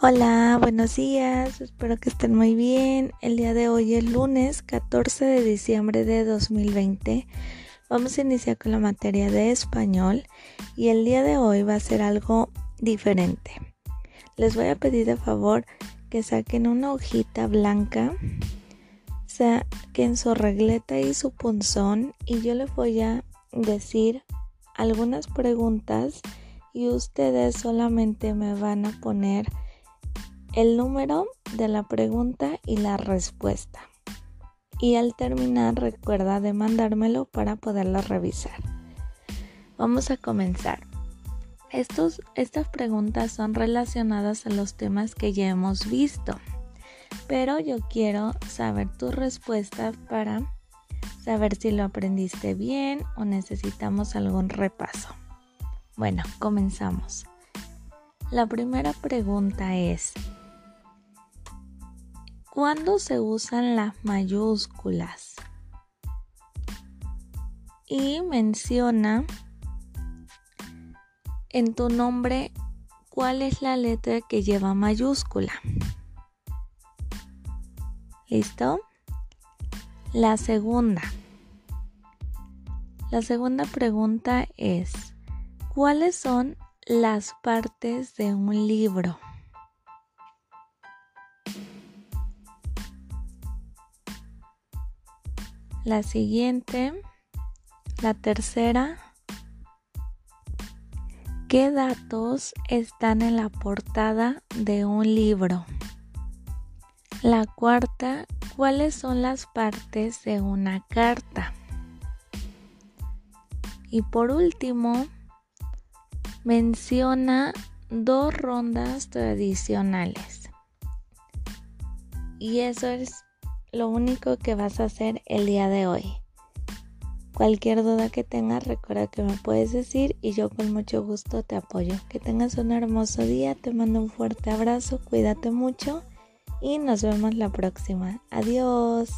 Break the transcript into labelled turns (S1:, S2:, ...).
S1: Hola, buenos días, espero que estén muy bien. El día de hoy es lunes 14 de diciembre de 2020. Vamos a iniciar con la materia de español y el día de hoy va a ser algo diferente. Les voy a pedir de favor que saquen una hojita blanca, saquen su regleta y su punzón y yo les voy a decir algunas preguntas y ustedes solamente me van a poner el número de la pregunta y la respuesta. Y al terminar recuerda de mandármelo para poderlo revisar. Vamos a comenzar. Estos, estas preguntas son relacionadas a los temas que ya hemos visto, pero yo quiero saber tu respuesta para saber si lo aprendiste bien o necesitamos algún repaso. Bueno, comenzamos. La primera pregunta es, ¿Cuándo se usan las mayúsculas? Y menciona en tu nombre cuál es la letra que lleva mayúscula. ¿Listo? La segunda. La segunda pregunta es, ¿cuáles son las partes de un libro? La siguiente, la tercera, ¿qué datos están en la portada de un libro? La cuarta, ¿cuáles son las partes de una carta? Y por último, menciona dos rondas tradicionales. Y eso es lo único que vas a hacer el día de hoy. Cualquier duda que tengas, recuerda que me puedes decir y yo con mucho gusto te apoyo. Que tengas un hermoso día, te mando un fuerte abrazo, cuídate mucho y nos vemos la próxima. Adiós.